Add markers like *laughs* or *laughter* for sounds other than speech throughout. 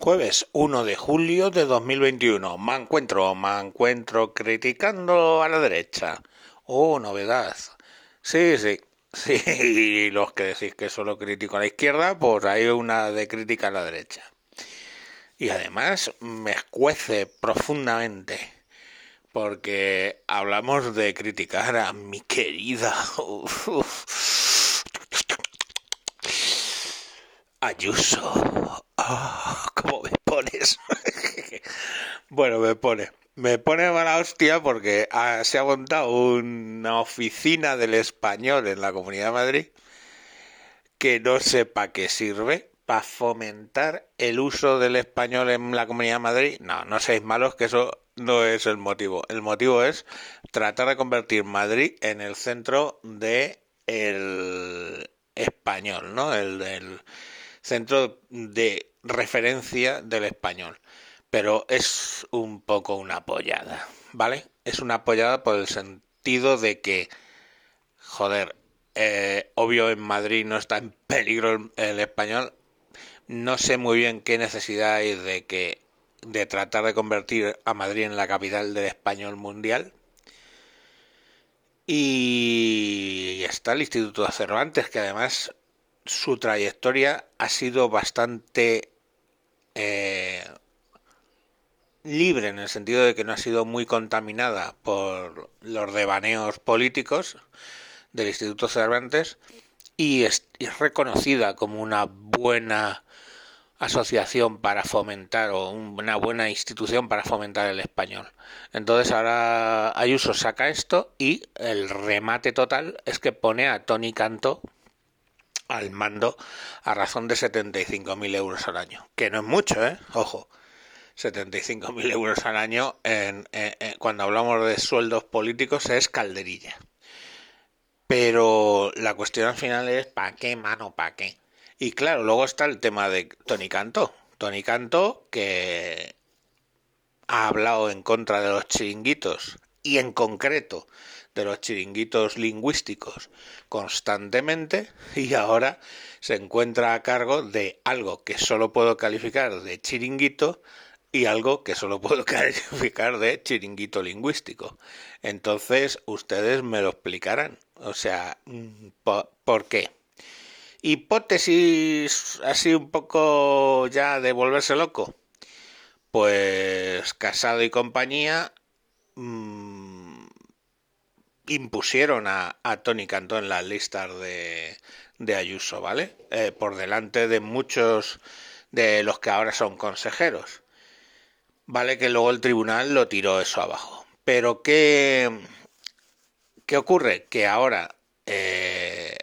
Jueves 1 de julio de 2021. Me encuentro, me encuentro criticando a la derecha. Oh, novedad. Sí, sí. *laughs* Sí, los que decís que solo critico a la izquierda, pues hay una de crítica a la derecha. Y además me escuece profundamente, porque hablamos de criticar a mi querida Ayuso. *laughs* ¿Cómo me pones? *laughs* bueno, me pone. Me pone mala hostia porque se ha montado una oficina del español en la Comunidad de Madrid que no sé para qué sirve, para fomentar el uso del español en la Comunidad de Madrid. No, no seáis malos, que eso no es el motivo. El motivo es tratar de convertir Madrid en el centro de el español, ¿no? El del centro de referencia del español. Pero es un poco una apoyada, ¿vale? Es una apoyada por el sentido de que, joder, eh, obvio en Madrid no está en peligro el, español. No sé muy bien qué necesidad hay de que de tratar de convertir a Madrid en la capital del español mundial. Y está el Instituto de Cervantes, que además su trayectoria ha sido bastante eh, libre en el sentido de que no ha sido muy contaminada por los devaneos políticos del Instituto Cervantes y es, reconocida como una buena asociación para fomentar o una buena institución para fomentar el español. Entonces ahora Ayuso saca esto y el remate total es que pone a Tony Canto al mando a razón de 75.000 euros al año. Que no es mucho, ¿eh? Ojo. 75.000 euros al año en, cuando hablamos de sueldos políticos es calderilla. Pero la cuestión al final es ¿para qué, mano, para qué? Y claro, luego está el tema de Tony Canto. Tony Canto que ha hablado en contra de los chiringuitos y en concreto de los chiringuitos lingüísticos constantemente y ahora se encuentra a cargo de algo que solo puedo calificar de chiringuito y algo que solo puedo *laughs* calificar de chiringuito lingüístico. Entonces ustedes me lo explicarán. O sea, mm, ¿por qué? Hipótesis así un poco ya de volverse loco. Pues Casado y compañía mmm, impusieron a, Tony Cantó en las listas de, de Ayuso, ¿vale? Eh, por delante de muchos de los que ahora son consejeros. Vale que luego el tribunal lo tiró eso abajo. Pero ¿qué, qué ocurre? Que ahora eh,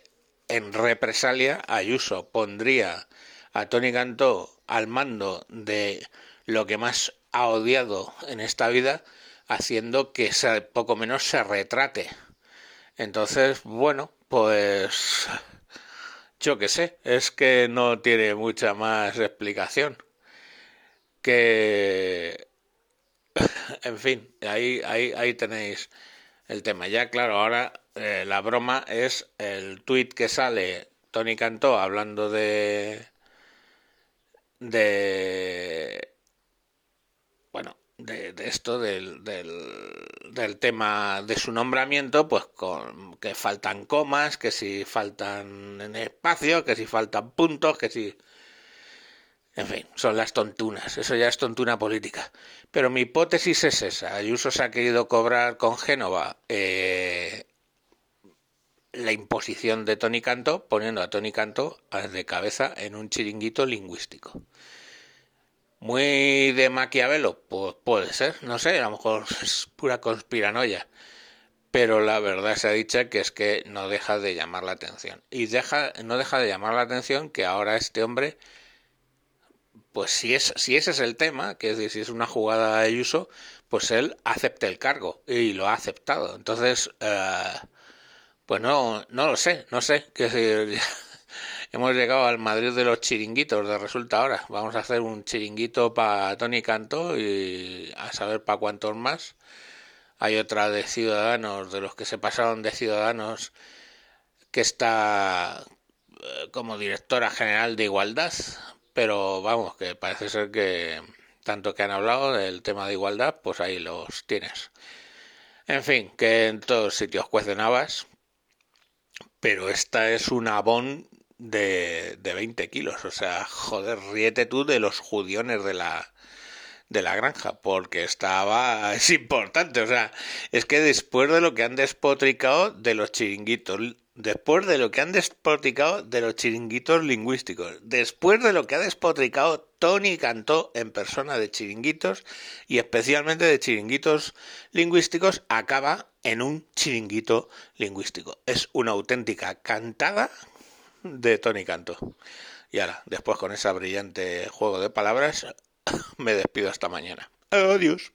en represalia Ayuso pondría a Tony Cantó al mando de lo que más ha odiado en esta vida haciendo que se, poco menos se retrate. Entonces, bueno, pues yo qué sé, es que no tiene mucha más explicación. Que, *laughs* en fin, ahí, ahí, ahí tenéis el tema. Ya, claro, ahora eh, la broma es el tuit que sale Tony Cantó hablando de de bueno de, esto, del, del, tema de su nombramiento, pues con que faltan comas, que si faltan en espacio, que si faltan puntos, que si... En fin, son las tontunas, eso ya es tontuna política. Pero mi hipótesis es esa, Ayuso se ha querido cobrar con Génova eh, la imposición de Tony Canto, poniendo a Tony Canto de cabeza en un chiringuito lingüístico. Muy de Maquiavelo, pues puede ser, no sé, a lo mejor es pura conspiranoia. Pero la verdad se ha dicho que es que no deja de llamar la atención. Y deja, no deja de llamar la atención que ahora este hombre, pues si, es, si ese es el tema, que es decir, si es una jugada de uso, pues él acepte el cargo y lo ha aceptado. Entonces, eh, pues no, no lo sé, no sé. qué decir, *laughs* Hemos llegado al Madrid de los chiringuitos de resulta ahora. Vamos a hacer un chiringuito para Tony Canto y a saber para cuántos más. Hay otra de Ciudadanos, de los que se pasaron de Ciudadanos, que está eh, como directora general de Igualdad, pero vamos, que parece ser que tanto que han hablado del tema de igualdad, pues ahí los tienes. En fin, que en todos sitios cuecen habas, pero esta es una bon de, de 20 kilos. O sea, joder, ríete tú de los judiones de la, de la granja, porque estaba, *laughs* es importante, o sea, es que después de lo que han despotricado de los chiringuitos, después de lo que han despotricado de los chiringuitos lingüísticos, después de lo que ha despotricado Tony Cantó en persona de chiringuitos y especialmente de chiringuitos lingüísticos, acaba en un chiringuito lingüístico. Es una auténtica cantada de Tony Cantó. Y ahora, después con ese brillante juego de palabras, *coughs* me despido hasta mañana. Adiós.